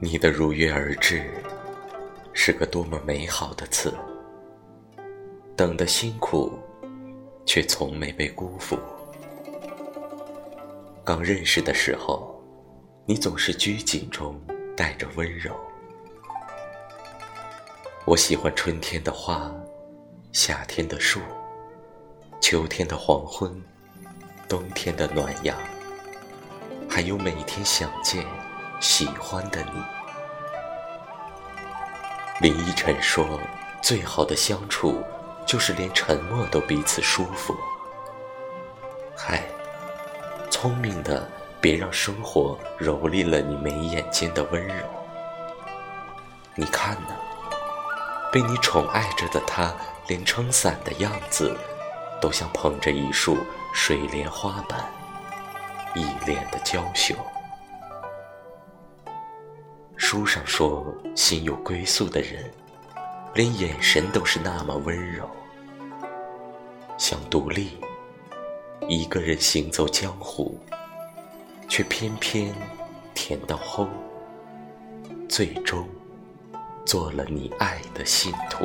你的如约而至，是个多么美好的词。等的辛苦，却从没被辜负。刚认识的时候，你总是拘谨中带着温柔。我喜欢春天的花，夏天的树，秋天的黄昏，冬天的暖阳，还有每天想见。喜欢的你，林依晨说：“最好的相处，就是连沉默都彼此舒服。”嗨，聪明的，别让生活蹂躏了你眉眼间的温柔。你看呢？被你宠爱着的他，连撑伞的样子，都像捧着一束水莲花般，一脸的娇羞。书上说，心有归宿的人，连眼神都是那么温柔。想独立，一个人行走江湖，却偏偏甜到齁，最终做了你爱的信徒。